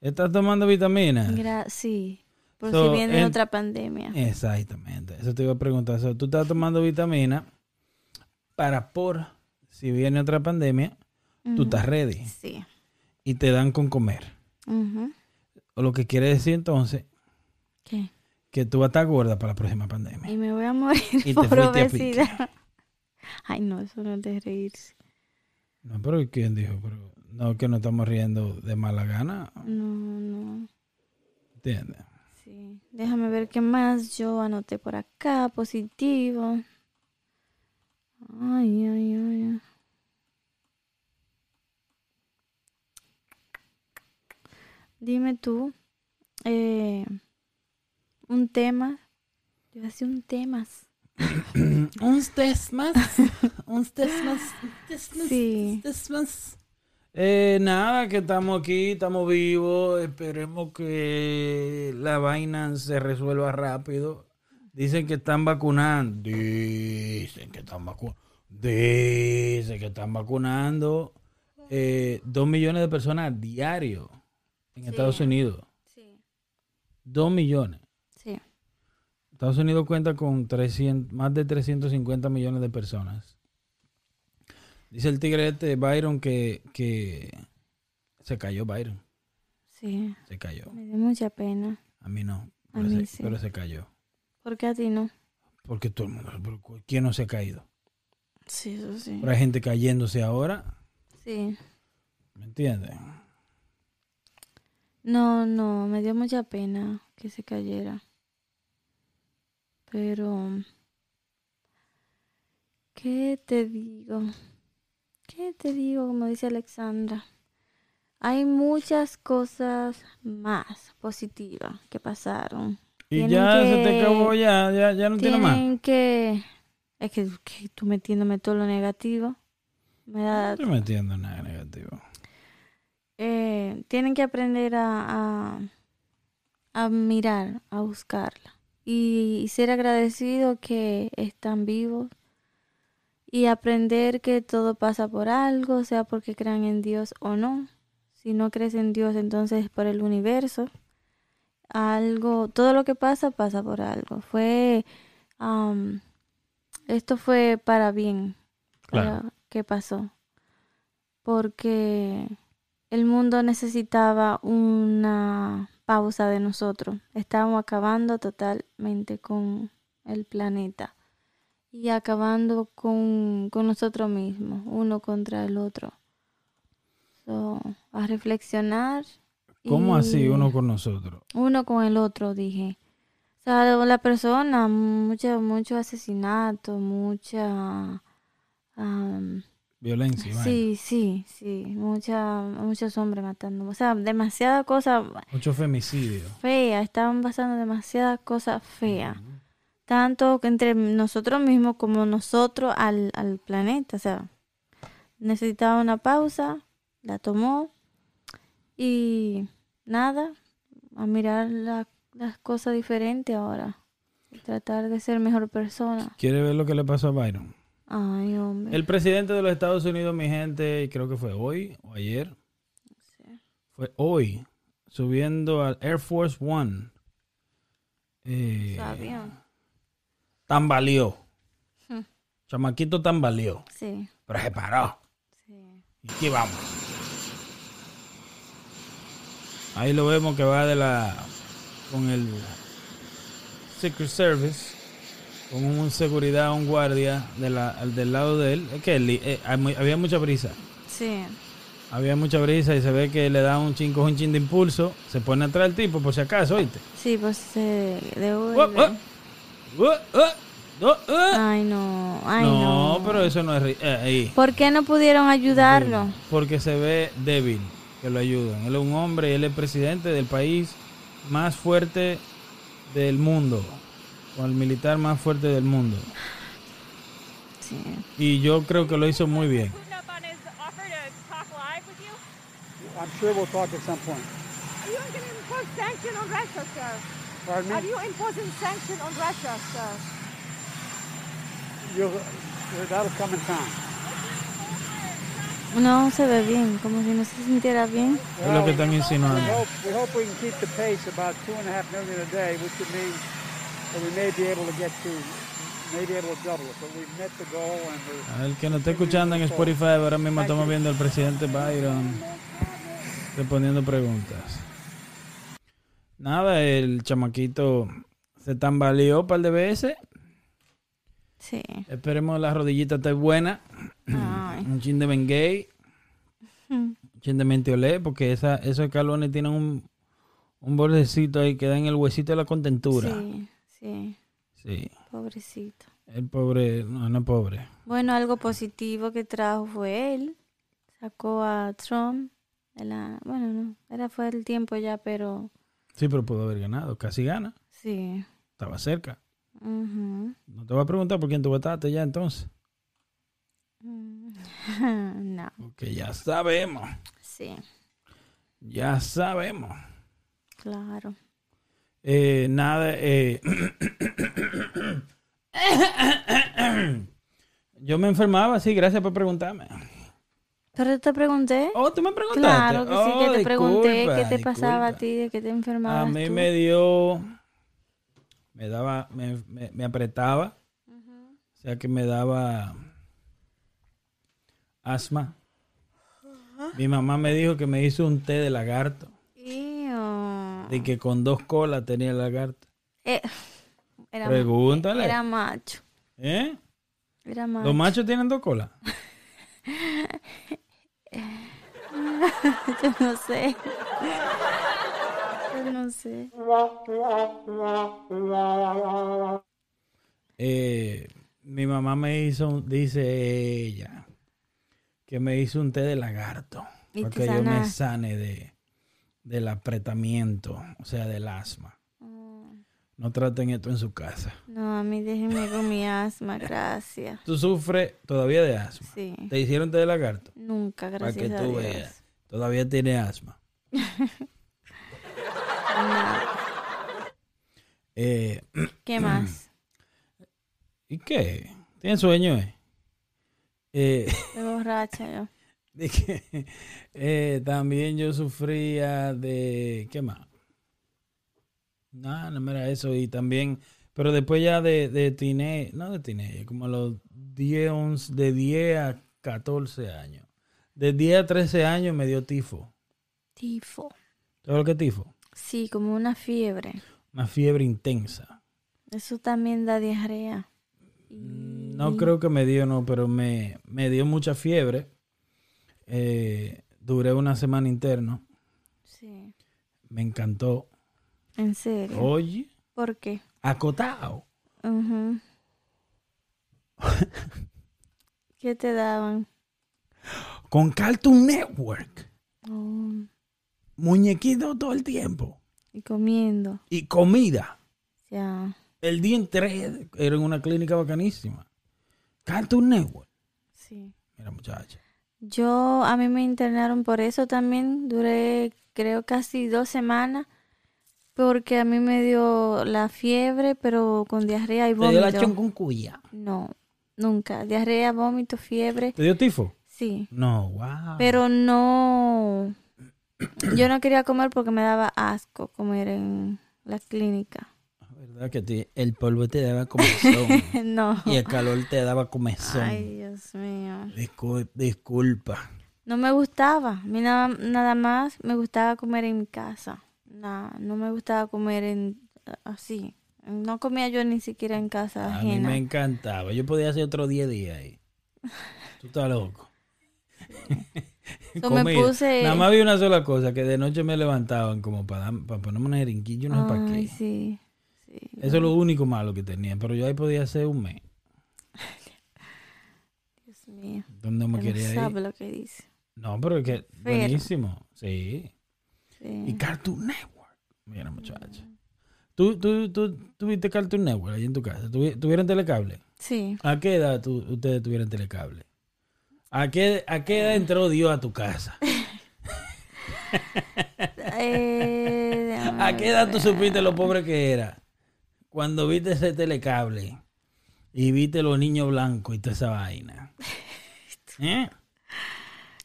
¿Estás tomando vitaminas? Gra- sí, por So, si viene en- otra pandemia. Exactamente. Eso te iba a preguntar. So, tú estás tomando vitamina para por si viene otra pandemia, tú estás ready Sí. y te dan con comer. Ujú. O lo que quiere decir entonces ¿Qué? que tú vas a estar gorda para la próxima pandemia. Y me voy a morir *laughs* Y por obesidad. Ay, no, eso no es de reírse. No, pero ¿quién dijo? Pero, no, que no estamos riendo de mala gana. No, no. ¿Entiendes? Sí. Déjame ver qué más yo anoté por acá. Positivo. Ay, ay, ay. Dime tú. eh, un tema. Yo hacía un temas. *coughs* Un test más. Un test más. un test más, Sí. más. Eh, nada, que estamos aquí, estamos vivos. Esperemos que la vaina se resuelva rápido. Dicen que están vacunando. Dicen que están vacunando. Dicen que están vacunando eh, dos millones de personas diario en Estados Unidos. Sí. Dos millones. Sí. Estados Unidos cuenta con 300, más de 350 millones de personas. Dice el tigre este Byron que, que se cayó Byron. Sí. Se cayó. Me dio mucha pena. A mí no. A Pero, mí se, sí. pero se cayó. ¿Por qué a ti no? Porque todo el mundo. ¿Quién no se ha caído? Sí, eso sí. Pero hay gente cayéndose ahora. Sí. ¿Me entiendes? No, no, me dio mucha pena que se cayera. Pero, ¿qué te digo? ¿Qué te digo? Como dice Alexandra, hay muchas cosas más positivas que pasaron. Y Tienen ya se te acabó, ya, ya, ya no tiene más. Tienen que... Es que, que tú metiéndome todo lo negativo. Me da... No estoy metiendo nada. Eh, tienen que aprender a, a, a mirar, a buscarla y, y ser agradecido que están vivos y aprender que todo pasa por algo, sea porque crean en Dios o no. Si no crees en Dios, entonces por el universo. Algo, todo lo que pasa pasa por algo. Fue, esto fue para bien, Claro. para que pasó, porque el mundo necesitaba una pausa de nosotros. Estábamos acabando totalmente con el planeta y acabando con, con nosotros mismos, uno contra el otro. So, a reflexionar. ¿Cómo así uno con nosotros? uno con el otro, dije. O sea, la persona, mucho, mucho asesinato, mucha... am, Violencia. sí, sí, sí, mucha, muchos hombres matando. O sea, demasiadas cosas Mucho femicidio. feas, estaban pasando demasiadas cosas feas. Tanto que entre nosotros mismos como nosotros al, al planeta. O sea, necesitaba una pausa, la tomó y nada, a mirar la- las cosas diferentes ahora. Y tratar de ser mejor persona. ¿Quiere ver lo que le pasó a Byron? Ay, hombre. El presidente de los Estados Unidos, mi gente, creo que fue hoy o ayer, fue hoy, subiendo al Air Force One. Eh, Sabía. tambaleó. Hmm. Chamaquito tambaleó. Sí, Pero se paró. sí. Y aquí vamos. Ahí lo vemos que va de la. con el Secret Service. Con un seguridad, un guardia de la, del lado de él. Es que él- eh, había mucha brisa. Sí. Había mucha brisa y se ve que le da un chin, un chin de impulso. Se pone atrás el tipo, por si acaso, ¿oíste? Sí, pues se devuelve. uh, uh, uh, uh, uh. Ay, no. Ay, no. no, pero eso no es. eh, ahí. ¿Por qué no pudieron ayudarlo? Porque se ve débil que lo ayudan. Él es un hombre y él es presidente del país más fuerte del mundo. O el militar más fuerte del mundo. Sí. Y yo creo que lo hizo muy bien. I'm sure we'll talk at some point. Are you going to impose sanction on Russia, sir? Pardon Are me? you imposing sanction on Russia, sir? You'll, that'll come in time. No se ve bien, como si no se sintiera bien. Es lo que están We insinuando. hope, we hope we can keep the pace about two and a half million a day, which would mean El que nos está escuchando en Spotify, ahora mismo estamos viendo al presidente Byron respondiendo preguntas. Nada, el chamaquito se tambaleó un par de veces. Sí. Esperemos la rodillita esté buena. Ay. Un chin de Bengay, Mm. un chin de Mentiolé, porque esa, esos escalones tienen un, un bordecito ahí que da en el huesito de la contentura. Sí, sí. Sí. Pobrecito. El pobre, no, no pobre. Bueno, algo positivo que trajo fue él. Sacó a Trump. de la- bueno, no, era fue el tiempo ya, pero Sí, pero pudo haber ganado. Casi gana. sí. Estaba cerca. No te voy a preguntar por quién tú votaste ya entonces. Mm. *laughs* no, Porque ya sabemos. sí, Ya sabemos. claro. Eh, nada, eh, *coughs* yo me enfermaba, sí, gracias por preguntarme. Pero te pregunté. Oh, tú me preguntaste. Claro que sí, que Oh, te pregunté qué te pasaba a ti, de qué te enfermabas A mí tú. me dio, me daba, me, me- me apretaba, o sea que me daba asma. Mi mamá me dijo que me hizo un té de lagarto. De que con dos colas tenía el lagarto. Eh, era, Pregúntale. Era macho. ¿Eh? Era macho. ¿Los machos tienen dos colas? *laughs* Yo no sé. Yo no sé. Eh, mi mamá me hizo, dice ella, que me hizo un té de lagarto. Y para que yo me sane de, del apretamiento, o sea, del asma. No traten esto en su casa. No, a mí déjenme con mi asma, gracias. Tú sufres todavía de asma. Sí. Te hicieron té de lagarto. Nunca, Para gracias que a tú Dios. veas. Todavía tiene asma. *laughs* Eh, ¿Qué más? *clears throat* ¿Y qué? ¿Tiene sueño? Eh? Eh, Estoy borracha yo. *laughs* de que eh, también yo sufría de ¿qué más? No, no me era eso y también pero después ya de, de tine, no de tine, como a los 10, 11, de 10 a 14 años. De 10 a 13 años me dio tifo. Tifo. ¿Sabes lo que es tifo? Sí, como una fiebre. Una fiebre intensa. Eso también da diarrea. No creo que me dio, no, pero me, me dio mucha fiebre. Eh, duré una semana interno. Sí. Me encantó. En serio. Oye, ¿Por qué? acotado. Ujú. *laughs* ¿Qué te daban? Con Cartoon Network. Oh, Muñequito todo el tiempo. y comiendo. Y comida. Ya. El día entero era en una clínica bacanísima. Cartoon Network. Sí. Mira, muchacha. Yo, a mí me internaron por eso también. Duré, creo, casi dos semanas. Porque a mí me dio la fiebre, pero con diarrea y Te dio la vómito. chonconcuya. No, nunca. Diarrea, vómito, fiebre. ¿Te dio tifo? Sí. No, wow. Pero no. Yo no quería comer porque me daba asco comer en la clínica. ¿Verdad que el polvo te daba comezón? *laughs* No. y el calor te daba comezón. Ay, Dios mío. Discul- disculpa. No me gustaba. A mí nada, nada más me gustaba comer en mi casa. Nah, no me gustaba comer en así. No comía yo ni siquiera en casa A mí me encantaba. Yo podía hacer otro 10 días ahí. Tú estás loco. *laughs* So, me puse- Nada más había una sola cosa, que de noche me levantaban como para, para ponerme una jeringuilla, no sé para qué. sí. Sí. Eso es lo único malo que tenía, pero yo ahí podía hacer un mes. *laughs* Dios mío. Donde me No quería sabe ir. lo que dice. No, pero es que buenísimo. Sí. Y. Cartoon Network. Mira, muchacha. ¿Tú, tú, tú, tuviste Cartoon Network ahí en tu casa? ¿Tuvi- ¿Tuvieron telecable? Sí. ¿A qué edad tú- ustedes tuvieron telecable? ¿A qué, ¿A qué edad entró Dios a tu casa? *laughs* Eh, *laughs* ¿A qué edad tú supiste lo pobre que era? Cuando viste ese telecable y viste los niños blancos y toda esa vaina. *laughs* ¿Eh?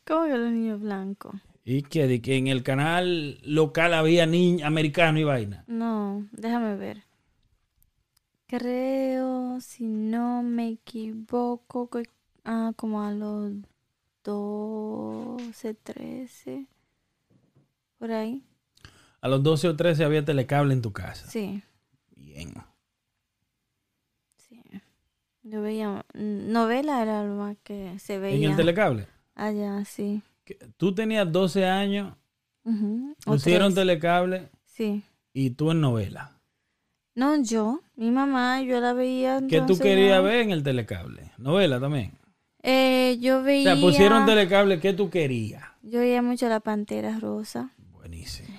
¿Cómo que los niños blancos? Y que, de que en el canal local había niños americanos y vaina. No, déjame ver. Creo, si no me equivoco, que ah, como a los 12, 13, por ahí. A los 12 o 13 había telecable en tu casa. Sí, Bien. sí. Yo veía novela era lo más que se ¿En veía el telecable? allá, sí. Tú tenías 12 años, o pusieron tres. telecable Sí. y tú en novela. No, yo, mi mamá, yo la veía. ¿Qué tú querías ver en el telecable? Novela también. Eh, yo O veía. sea, pusieron telecable, ¿qué tú querías? Yo veía mucho la pantera rosa. Buenísimo.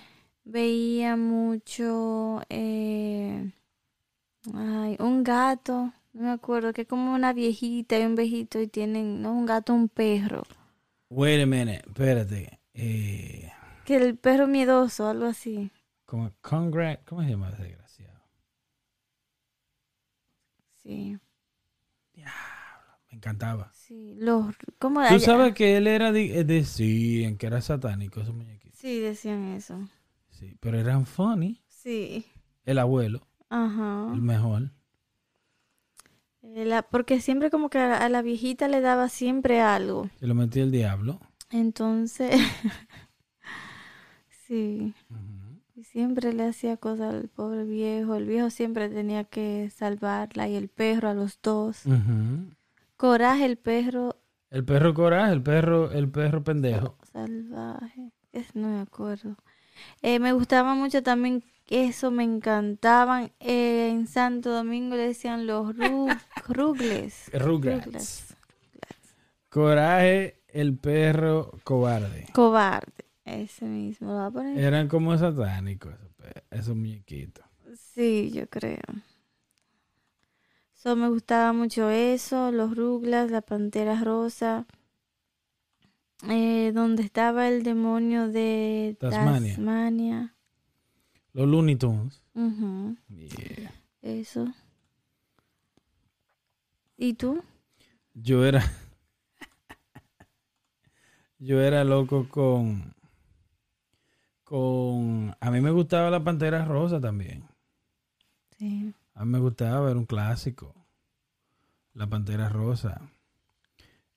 Veía mucho. Eh, ay, un gato. No me acuerdo, que es como una viejita y un viejito y tienen. No, un gato, un perro. Wait a minute, espérate. Eh, Que el perro miedoso, algo así. como Congrat, ¿cómo se llama desgraciado? Sí. Me encantaba. Sí. Los. ¿Cómo Tú sabes que él era de, de sí, en que era satánico esos muñequitos. Sí, decían eso. Sí, pero eran funny. Sí. El abuelo, Ajá. el mejor. Eh, la- porque siempre como que a la, a la viejita le daba siempre algo. Se lo metía el diablo. Entonces, *laughs* sí, y siempre le hacía cosas al pobre viejo. El viejo siempre tenía que salvarla y el perro a los dos. Ujú. Coraje, el perro El perro coraje, el perro, el perro pendejo. salvaje. Es, no me acuerdo. Eh, me gustaba mucho también eso, me encantaban. Eh, en Santo Domingo le decían los ru- *laughs* rugles. Rugrats. Rugles. Coraje, el perro cobarde. Cobarde. Ese mismo. ¿Lo va a poner? Eran como satánicos esos muñequitos. Sí, yo creo. So, me gustaba mucho eso, los ruglas, la pantera rosa. Eh, donde estaba el demonio de Tasmania. Tasmania. Los Looney Tunes. Yeah. Eso. ¿Y tú? Yo era. Yo era loco con. Con. A mí me gustaba la pantera rosa también. Sí. A mí me gustaba ver un clásico. La Pantera Rosa.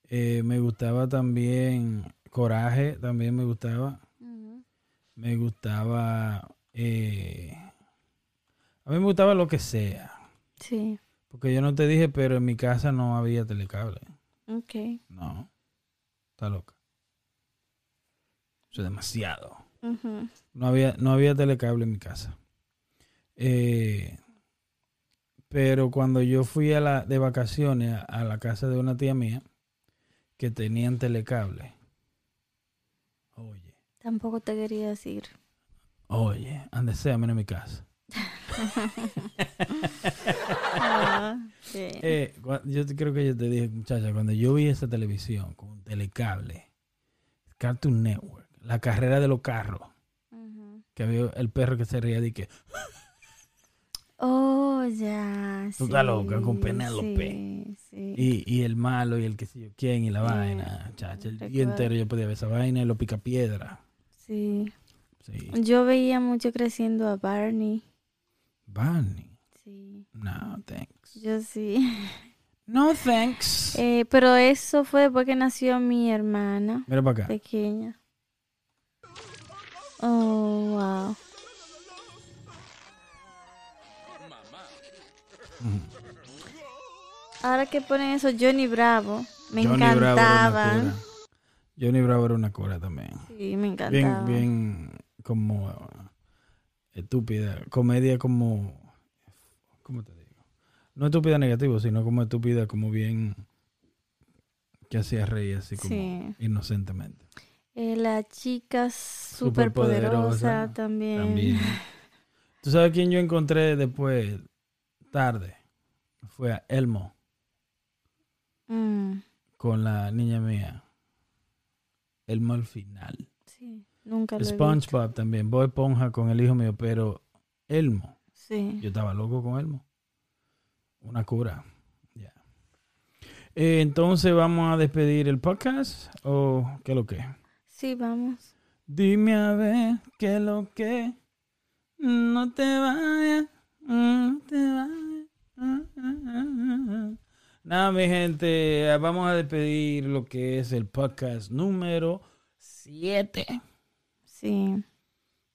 Eh, me gustaba también Coraje, también me gustaba. Me gustaba... eh, a mí me gustaba lo que sea. Sí. Porque yo no te dije, pero en mi casa no había telecable. Ok. No. Está loca. Eso es demasiado. No había, no había telecable en mi casa. Eh, pero cuando yo fui a la, de vacaciones a, a la casa de una tía mía que tenían telecable. Oye, Tampoco te quería decir. Oye, ande sea, menos en mi casa. Ah, sí. Eh, yo te- creo que yo te dije, muchacha, cuando yo vi esa televisión con telecable, Cartoon Network, la carrera de los carros, que había el perro que se reía de que Oh, ya. Tú estás sí, loca con Penélope. Sí, sí. Y, y el malo y el que sé yo quién y la vaina, chacha. El día entero yo podía ver esa vaina y lo pica piedra. sí. Sí. Yo veía mucho creciendo a Barney. Barney. Sí. No, thanks. Yo sí. No, thanks. *laughs* Eh, pero eso fue después que nació mi hermana Mira para acá. pequeña. Oh, wow. Ahora que ponen eso, Johnny Bravo. Me Johnny Bravo encantaban. cura. Johnny Bravo era una cura también. Sí, me Bien, encantaban. bien como estúpida. Comedia como... ¿Cómo te digo? No estúpida negativo, sino como estúpida, como bien... Que hacía reír así como Sí. inocentemente. Eh, la chica superpoderosa Superpoderosa también. También. *laughs* ¿Tú sabes quién yo encontré después, tarde? Fue a Elmo Mm, con la niña mía. Elmo al final. sí, nunca lo he visto. SpongeBob también. Bob Esponja con el hijo mío, pero Elmo. Sí. Yo estaba loco con Elmo. Una cura. Ya. Eh, entonces vamos a despedir el podcast o qué es lo que. Sí, vamos. Dime a ver qué es lo que. No te vayas. No te vayas. Nada, mi gente. Vamos a despedir lo que es el podcast número 7. Sí.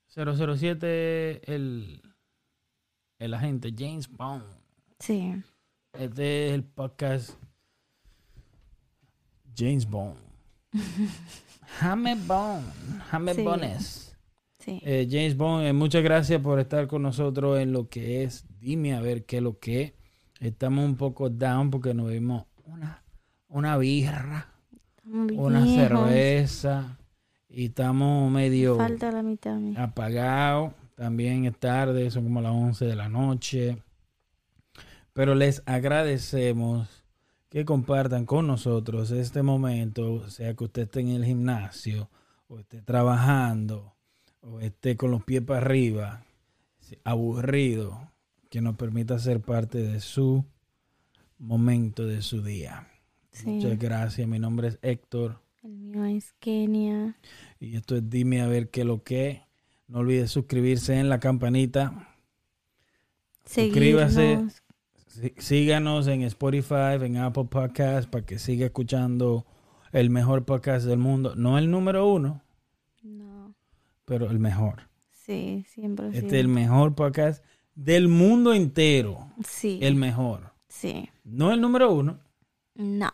007, el, el agente James Bond. Sí. Este es el podcast James Bond. *laughs* James Bond. James Sí. Bones. Sí. Eh, James Bond, eh, muchas gracias por estar con nosotros en lo que es. Dime a ver qué es lo que es. Estamos un poco down porque nos vimos una, una birra, una viejos. cerveza y estamos medio Falta la mitad. a mí. apagados. También es tarde, son como las 11 de la noche. Pero les agradecemos que compartan con nosotros este momento, sea que usted esté en el gimnasio o esté trabajando o esté con los pies para arriba, aburrido, que nos permita ser parte de su momento de su día. Sí. Muchas gracias. Mi nombre es Héctor El mío es Kenia. y esto es Dime a ver qué lo que. No olvide suscribirse en la campanita. Suscríbase. Seguirnos. Síganos en Spotify, en Apple Podcast, para que siga escuchando el mejor podcast del mundo. No el número uno, No. pero el mejor. Sí, siempre. Este es el mejor podcast del mundo entero. Sí. El mejor. Sí. No el número uno, No.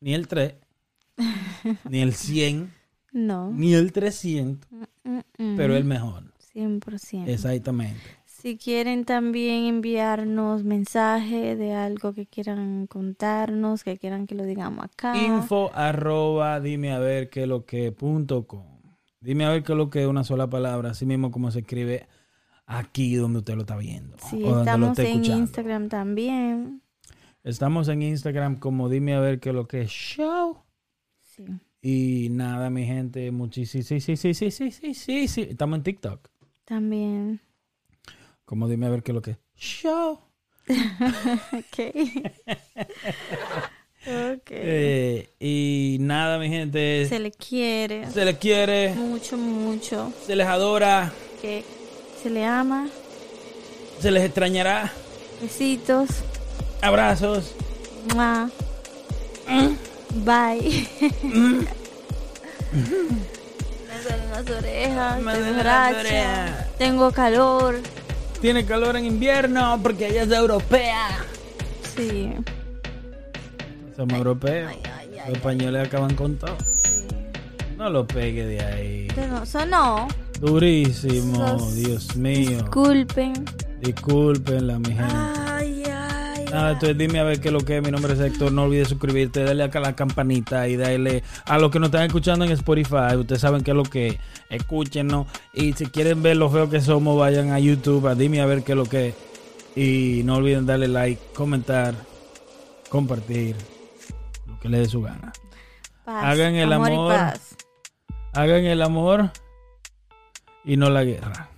ni el tres, *laughs* ni el 100, No. ni el 300, Mm, mm. pero el mejor. 100%. Exactamente. Si quieren también enviarnos mensaje de algo que quieran contarnos, que quieran que lo digamos acá. Info arroba dime a ver qué lo que punto com. Dime a ver qué lo que es una sola palabra, así mismo como se escribe aquí donde usted lo está viendo. Sí, o donde lo estamos esté en escuchando. Instagram también. Estamos en Instagram como dime a ver qué lo que es show. Sí. Y nada, mi gente, muchísimo. Sí, sí, sí, sí, sí, sí, sí, sí. Estamos en TikTok. También. Como dime a ver qué lo que es show. *laughs* Ok. *laughs* ok. Eh, y nada, mi gente. Se le quiere se les quiere, mucho, mucho. se les adora, Que se le ama. se les extrañará. Besitos. Abrazos. Mua. Bye. Me duelen las orejas. Me estoy borracha. Tengo calor. Tiene calor en invierno porque ella es europea. Sí. Somos europeos. Ay, ay, ay, Los españoles acaban con todo. sí. No lo pegue de ahí. Pero sonó. Durísimo, Sos- Dios mío. Disculpen. Discúlpenla, mi gente. Ay. Nada, entonces dime a ver qué es lo que es. Mi nombre es Héctor. No olvides suscribirte, dale acá la campanita y dale a los que nos están escuchando en Spotify. Ustedes saben qué es lo que es. Escúchenos. Y si quieren ver lo feos que somos, vayan a YouTube. A dime a ver qué es lo que es. Y no olviden darle like, comentar, compartir. Lo que les dé su gana. Paz, Hagan el amor. Hagan el amor y no la guerra.